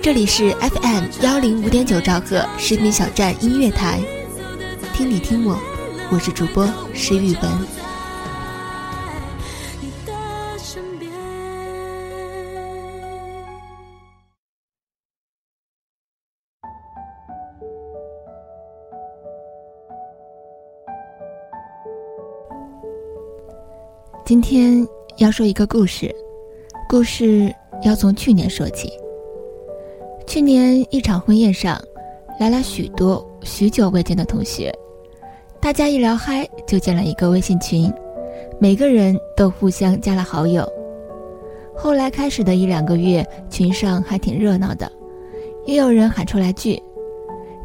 这里是 FM 幺零五点九兆赫士兵小站音乐台，听你听我，我是主播石宇文。今天要说一个故事，故事要从去年说起。去年一场婚宴上，来了许多许久未见的同学，大家一聊嗨就建了一个微信群，每个人都互相加了好友。后来开始的一两个月，群上还挺热闹的，也有人喊出来聚，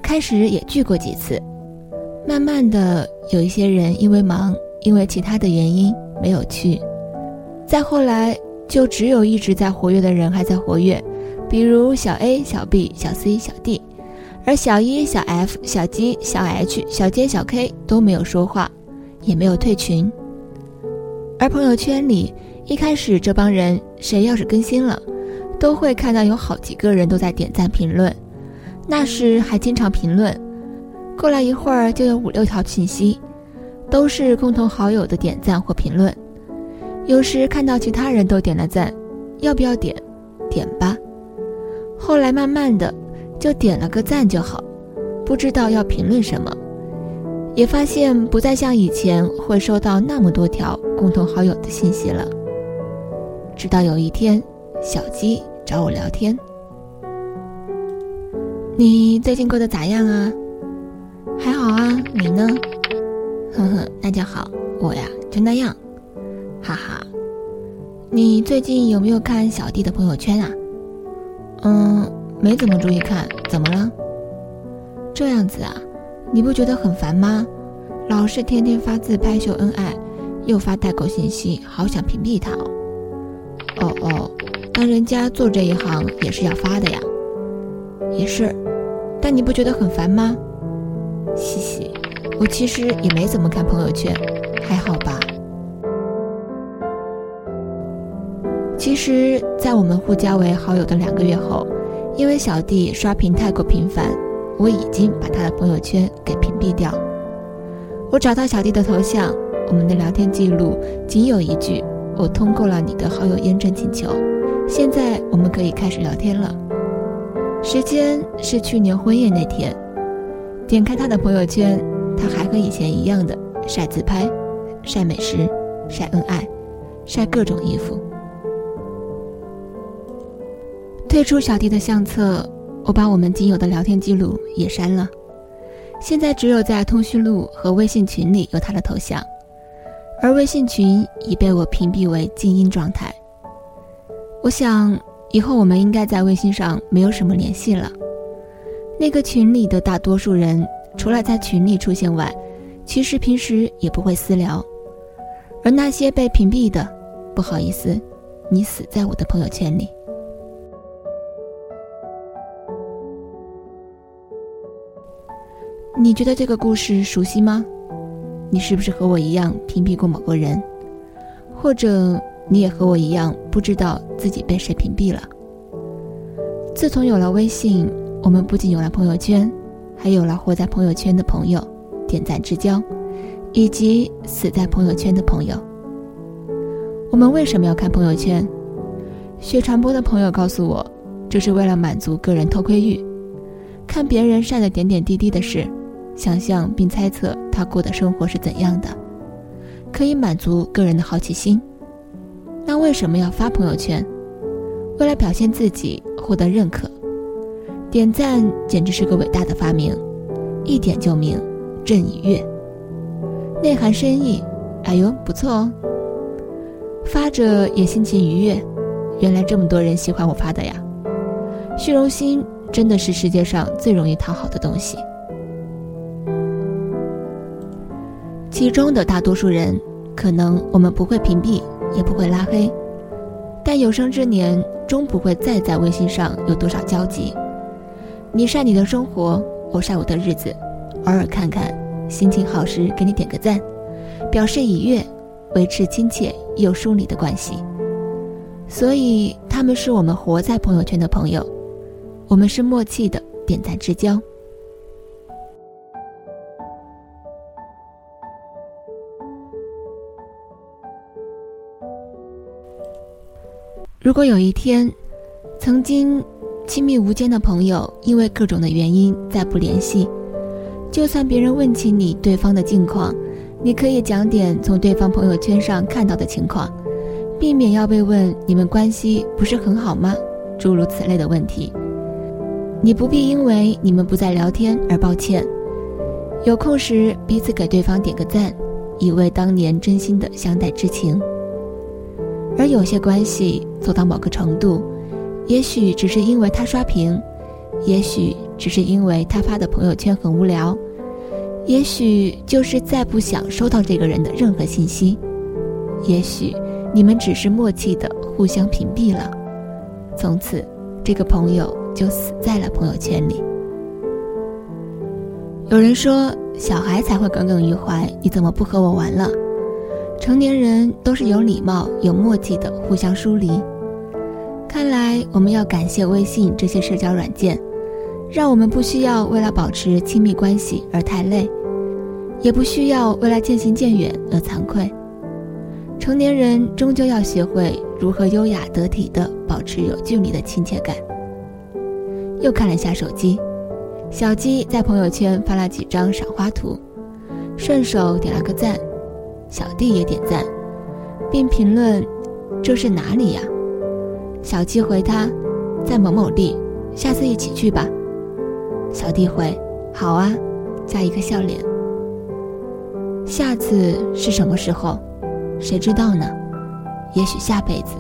开始也聚过几次，慢慢的有一些人因为忙，因为其他的原因。没有去，再后来就只有一直在活跃的人还在活跃，比如小 A、小 B、小 C、小 D，而小 E、小 F、小 G、小 H、小 J、小 K 都没有说话，也没有退群。而朋友圈里一开始这帮人谁要是更新了，都会看到有好几个人都在点赞评论，那时还经常评论，过了一会儿就有五六条信息。都是共同好友的点赞或评论，有时看到其他人都点了赞，要不要点？点吧。后来慢慢的就点了个赞就好，不知道要评论什么，也发现不再像以前会收到那么多条共同好友的信息了。直到有一天，小鸡找我聊天：“你最近过得咋样啊？”“还好啊，你呢？”呵呵，那就好。我呀，就那样，哈哈。你最近有没有看小弟的朋友圈啊？嗯，没怎么注意看。怎么了？这样子啊，你不觉得很烦吗？老是天天发自拍秀恩爱，又发代购信息，好想屏蔽他哦。哦哦，但人家做这一行也是要发的呀。也是，但你不觉得很烦吗？嘻嘻。我其实也没怎么看朋友圈，还好其实，在我们互加为好友的两个月后，因为小弟刷屏太过频繁，我已经把他的朋友圈给屏蔽掉。我找到小弟的头像，我们的聊天记录仅有一句：“我通过了你的好友验证请求，现在我们可以开始聊天了。”时间是去年婚宴那天，点开他的朋友圈。他还和以前一样的晒自拍、晒美食、晒恩爱、晒各种衣服。退出小弟的相册，我把我们仅有的聊天记录也删了。现在只有在通讯录和微信群里有他的头像，而微信群已被我屏蔽为静音状态。我想以后我们应该在微信上没有什么联系了。那个群里的大多数人。除了在群里出现外，其实平时也不会私聊。而那些被屏蔽的，不好意思，你死在我的朋友圈里。你觉得这个故事熟悉吗？你是不是和我一样屏蔽过某个人？或者你也和我一样不知道自己被谁屏蔽了？自从有了微信，我们不仅有了朋友圈。还有了活在朋友圈的朋友，点赞之交，以及死在朋友圈的朋友。我们为什么要看朋友圈？学传播的朋友告诉我，这是为了满足个人偷窥欲。看别人晒的点点滴滴的事，想象并猜测他过的生活是怎样的，可以满足个人的好奇心。那为什么要发朋友圈？为了表现自己，获得认可。点赞简直是个伟大的发明，一点就明，朕已阅。内涵深意，哎呦，不错哦。发着也心情愉悦，原来这么多人喜欢我发的呀。虚荣心真的是世界上最容易讨好的东西。其中的大多数人，可能我们不会屏蔽，也不会拉黑。但有生之年终不会再在微信上有多少交集。你晒你的生活，我晒我的日子，偶尔看看，心情好时给你点个赞，表示已阅，维持亲切又疏离的关系。所以他们是我们活在朋友圈的朋友，我们是默契的点赞之交。如果有一天，曾经亲密无间的朋友因为各种的原因再不联系，就算别人问起你对方的近况，你可以讲点从对方朋友圈上看到的情况，避免要被问你们关系不是很好吗？诸如此类的问题。你不必因为你们不再聊天而抱歉，有空时彼此给对方点个赞，以慰当年真心的相待之情。而有些关系走到某个程度，也许只是因为他刷屏，也许只是因为他发的朋友圈很无聊，也许就是再不想收到这个人的任何信息，也许你们只是默契的互相屏蔽了，从此这个朋友就死在了朋友圈里。有人说，小孩才会耿耿于怀，你怎么不和我玩了？成年人都是有礼貌、有默契的互相疏离。看来我们要感谢微信这些社交软件，让我们不需要为了保持亲密关系而太累，也不需要为了渐行渐远而惭愧。成年人终究要学会如何优雅得体地保持有距离的亲切感。又看了下手机，小鸡在朋友圈发了几张赏花图，顺手点了个赞。小弟也点赞，并评论：“这是哪里呀？”小七回他：“在某某地，下次一起去吧。”小弟回：“好啊。”加一个笑脸。下次是什么时候？谁知道呢？也许下辈子。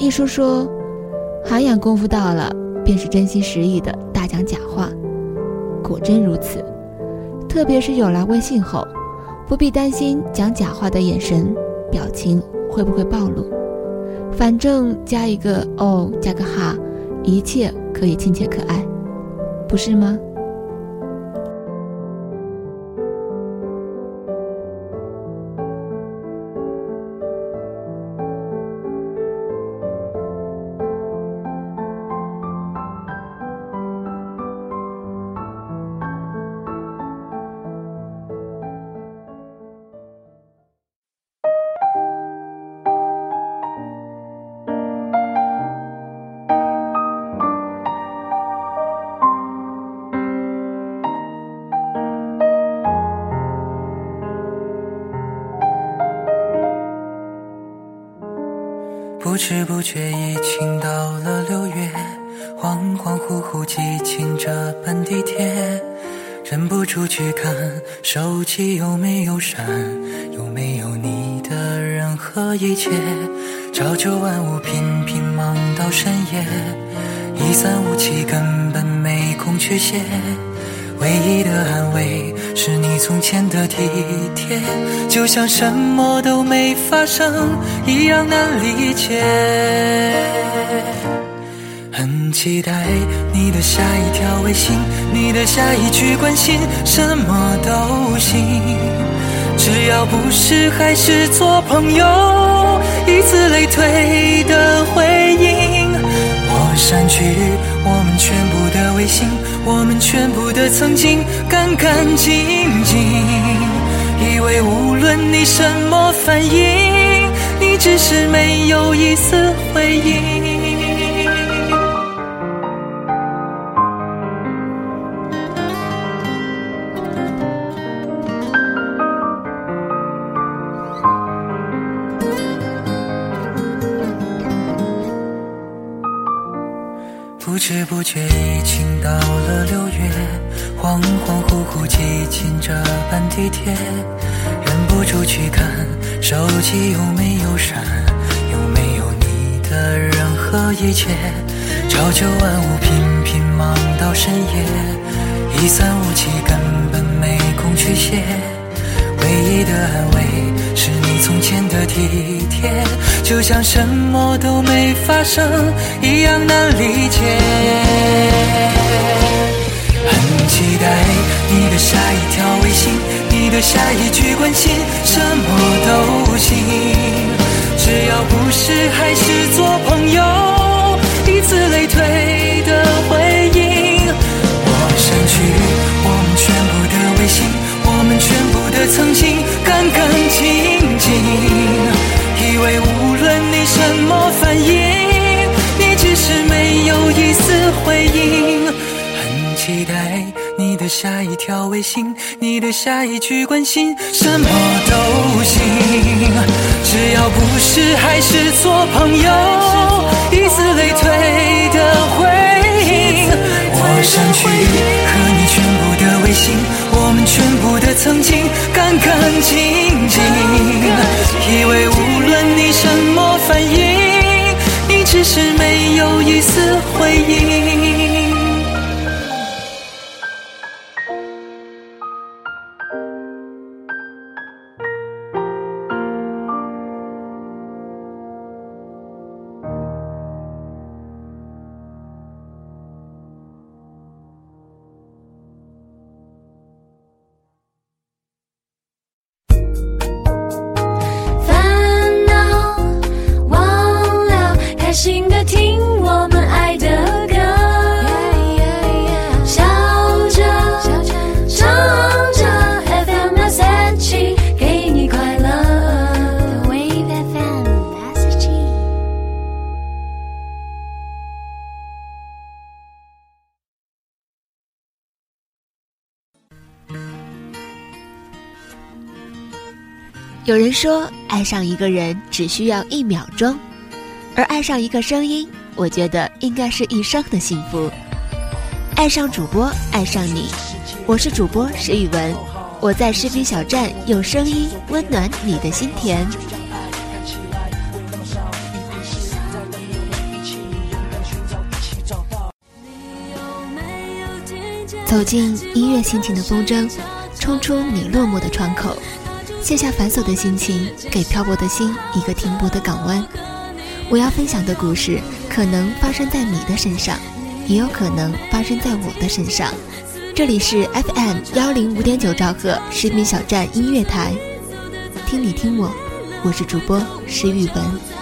一书说：“涵养功夫到了，便是真心实意的大讲假话。”果真如此。特别是有了微信后，不必担心讲假话的眼神、表情会不会暴露，反正加一个哦，加个哈，一切可以亲切可爱，不是吗？不知不觉已经到了六月，恍恍惚惚记清这班地铁，忍不住去看手机有没有删，有没有你的任何一切。朝九晚五，频频忙到深夜，一三五七根本没空去写。唯一的安慰是你从前的体贴，就像什么都没发生一样难理解。很期待你的下一条微信，你的下一句关心，什么都行，只要不是还是做朋友，以此类推的回应，我删去我微信。我们全部的曾经干干净净，以为无论你什么反应，你只是没有一丝回应。不觉已经到了六月，恍恍惚惚记进这班地铁，忍不住去看手机有没有闪，有没有你的任何一切。朝九晚五频频忙到深夜，一三五七根本没空去写，唯一的安慰。是你从前的体贴，就像什么都没发生一样难理解。很期待你的下一条微信，你的下一句关心，什么都行，只要不是还是做朋友，以此类推的回应。我删去我们全部的微信，我们全部的曾经，下一条微信，你的下一句关心，什么都行，只要不是还是做朋友，以此类推的回应。我删去和你全部的微信，我们全部的曾经，干干净净。以为无论你什么反应，你只是没有一丝回应。有人说，爱上一个人只需要一秒钟，而爱上一个声音，我觉得应该是一生的幸福。爱上主播，爱上你，我是主播石宇文，我在视频小站用声音温暖你的心田。走进音乐心情的风筝，冲出你落寞的窗口。卸下繁琐的心情，给漂泊的心一个停泊的港湾。我要分享的故事，可能发生在你的身上，也有可能发生在我的身上。这里是 FM 幺零五点九兆赫视频小站音乐台，听你听我，我是主播石宇文。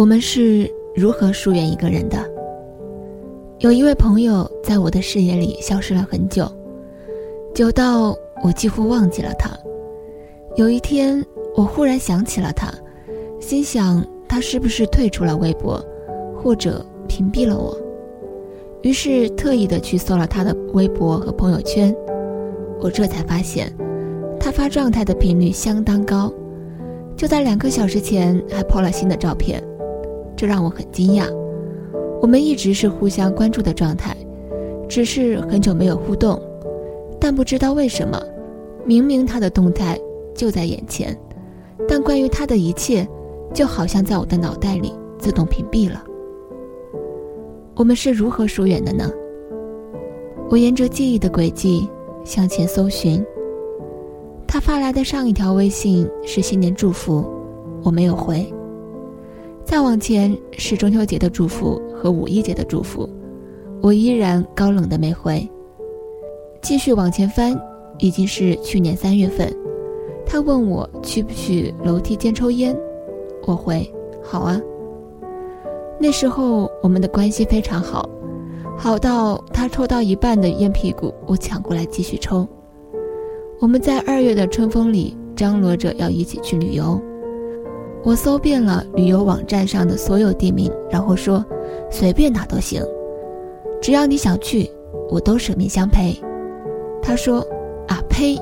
我们是如何疏远一个人的？有一位朋友在我的视野里消失了很久，久到我几乎忘记了他。有一天，我忽然想起了他，心想他是不是退出了微博，或者屏蔽了我？于是特意的去搜了他的微博和朋友圈，我这才发现，他发状态的频率相当高，就在两个小时前还 po 了新的照片。这让我很惊讶。我们一直是互相关注的状态，只是很久没有互动。但不知道为什么，明明他的动态就在眼前，但关于他的一切，就好像在我的脑袋里自动屏蔽了。我们是如何疏远的呢？我沿着记忆的轨迹向前搜寻。他发来的上一条微信是新年祝福，我没有回。再往前是中秋节的祝福和五一节的祝福，我依然高冷的没回。继续往前翻，已经是去年三月份，他问我去不去楼梯间抽烟，我回好啊。那时候我们的关系非常好，好到他抽到一半的烟屁股，我抢过来继续抽。我们在二月的春风里张罗着要一起去旅游。我搜遍了旅游网站上的所有地名，然后说随便哪都行，只要你想去，我都舍命相陪。他说：“啊呸！”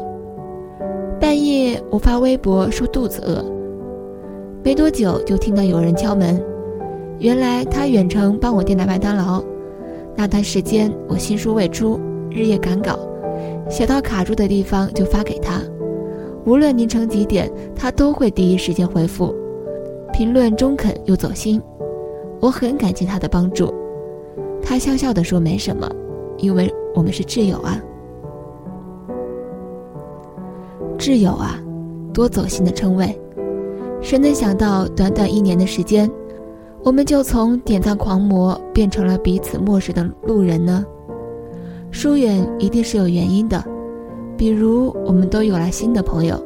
半夜我发微博说肚子饿，没多久就听到有人敲门，原来他远程帮我订了麦当劳。那段时间我新书未出，日夜赶稿，写到卡住的地方就发给他，无论凌晨几点，他都会第一时间回复，评论中肯又走心，我很感激他的帮助。他笑笑地说：“没什么，因为我们是挚友啊。”挚友啊，多走心的称谓，谁能想到短短一年的时间，我们就从点赞狂魔变成了彼此漠视的路人呢？疏远一定是有原因的，比如我们都有了新的朋友，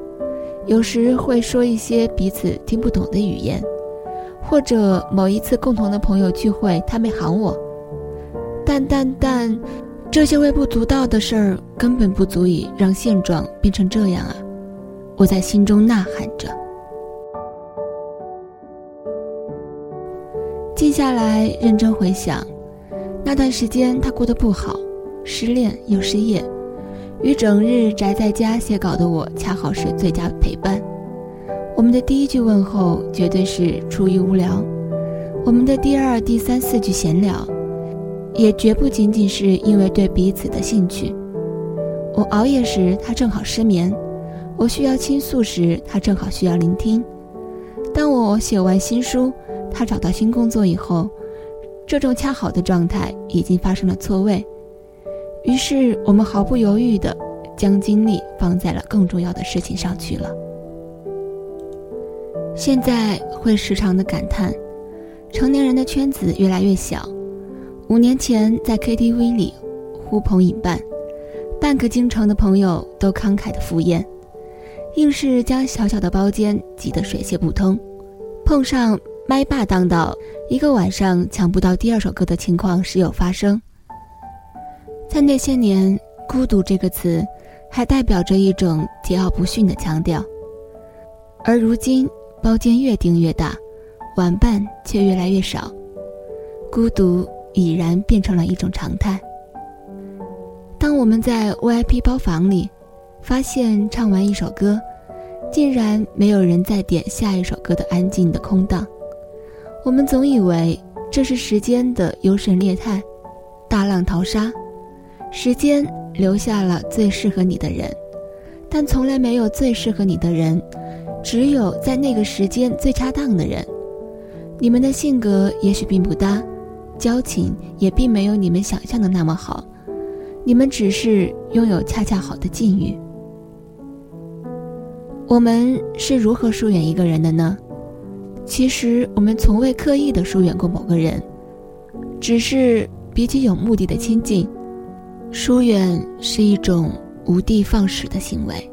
有时会说一些彼此听不懂的语言，或者某一次共同的朋友聚会，他没喊我，但但但。这些微不足道的事儿根本不足以让现状变成这样啊！我在心中呐喊着。静下来，认真回想，那段时间他过得不好，失恋又失业，与整日宅在家写稿的我恰好是最佳陪伴。我们的第一句问候绝对是出于无聊，我们的第二、第三、四句闲聊。也绝不仅仅是因为对彼此的兴趣。我熬夜时，他正好失眠；我需要倾诉时，他正好需要聆听。当我写完新书，他找到新工作以后，这种恰好的状态已经发生了错位。于是，我们毫不犹豫的将精力放在了更重要的事情上去了。现在会时常的感叹，成年人的圈子越来越小。五年前在 KTV 里呼朋引伴，半个京城的朋友都慷慨的赴宴，硬是将小小的包间挤得水泄不通。碰上麦霸当道，一个晚上抢不到第二首歌的情况时有发生。在那些年，孤独这个词还代表着一种桀骜不驯的腔调，而如今包间越订越大，玩伴却越来越少，孤独。已然变成了一种常态。当我们在 VIP 包房里，发现唱完一首歌，竟然没有人再点下一首歌的安静的空档，我们总以为这是时间的优胜劣汰，大浪淘沙，时间留下了最适合你的人，但从来没有最适合你的人，只有在那个时间最恰当的人。你们的性格也许并不搭。交情也并没有你们想象的那么好，你们只是拥有恰恰好的境遇。我们是如何疏远一个人的呢？其实我们从未刻意的疏远过某个人，只是比起有目的的亲近，疏远是一种无的放矢的行为。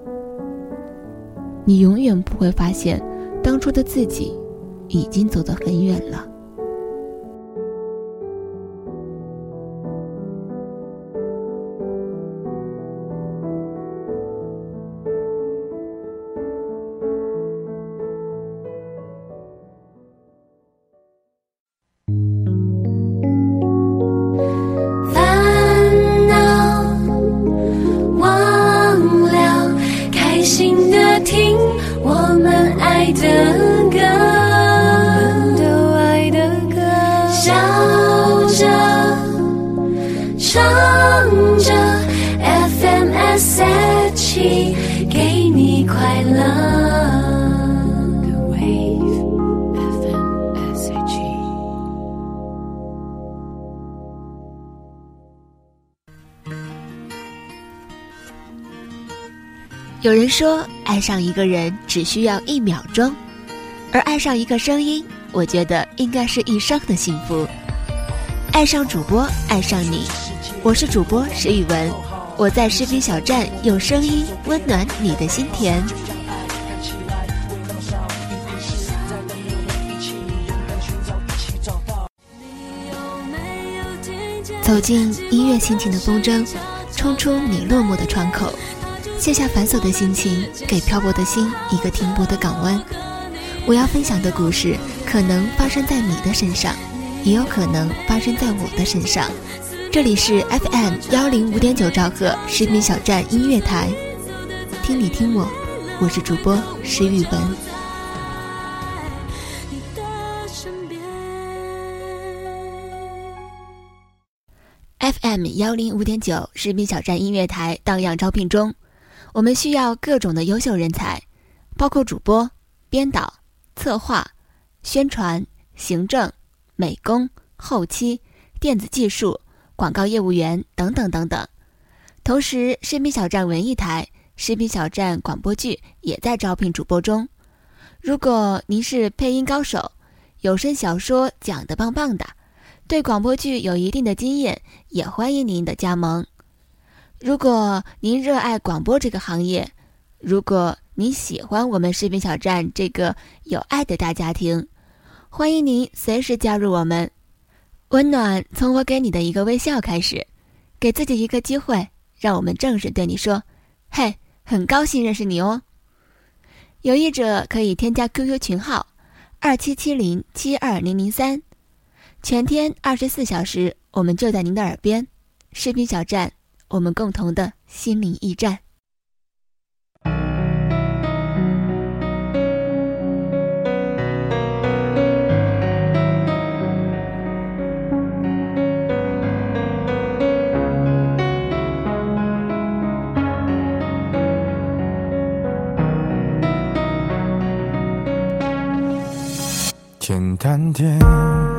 你永远不会发现，当初的自己已经走得很远了。有人说，爱上一个人只需要一秒钟，而爱上一个声音，我觉得应该是一生的幸福。爱上主播，爱上你，我是主播石宇文，我在视频小站用声音温暖你的心田。走进音乐心情的风筝，冲出你落寞的窗口。卸下繁琐的心情，给漂泊的心一个停泊的港湾。我要分享的故事可能发生在你的身上，也有可能发生在我的身上。这里是 FM 幺零五点九兆赫视频小站音乐台，听你听我，我是主播石宇文。FM 幺零五点九视频小站音乐台荡漾招聘中，我们需要各种的优秀人才，包括主播、编导、策划、宣传、行政、美工、后期、电子技术、广告业务员等等等等。同时，视频小站文艺台、视频小站广播剧也在招聘主播中。如果您是配音高手，有声小说讲得棒棒的。对广播剧有一定的经验，也欢迎您的加盟。如果您热爱广播这个行业，如果您喜欢我们视频小站这个有爱的大家庭，欢迎您随时加入我们。温暖从我给你的一个微笑开始，给自己一个机会，让我们正式对你说：“嘿，很高兴认识你哦。”有意者可以添加 QQ 群号：二七七零七二零零三。全天二十四小时，我们就在您的耳边。视频小站，我们共同的心灵驿站。简单点。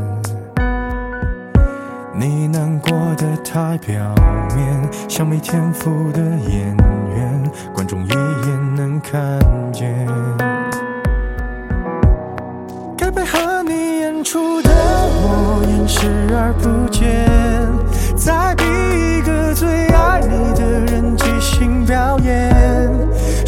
太表面，像没天赋的演员，观众一眼能看见。该配合你演出的我，演视而不见。在逼一个最爱你的人即兴表演。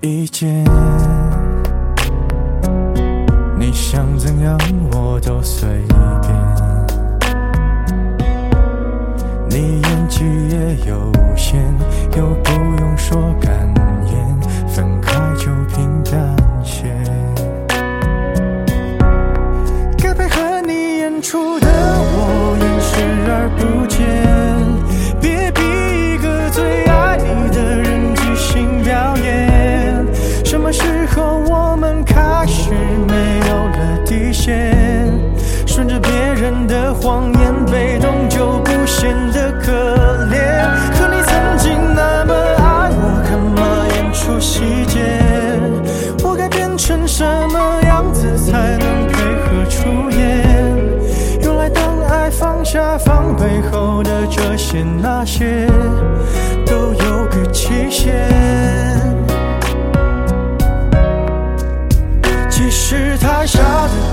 意见。你想怎样我都随便，你演技也有限，又不用说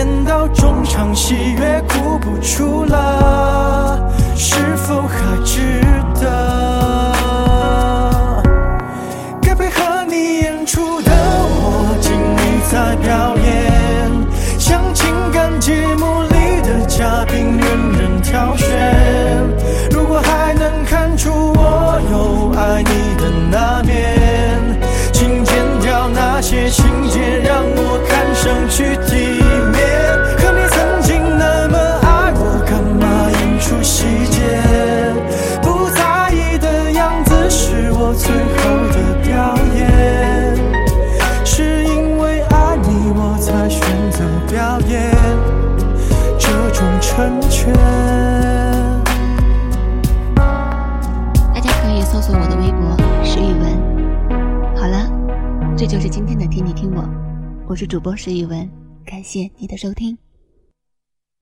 演到中场，喜悦哭不出了，是否还值得？该配合你演出的我，尽力在表演，像情感节目里的嘉宾，任人挑选。是主播石一文，感谢你的收听。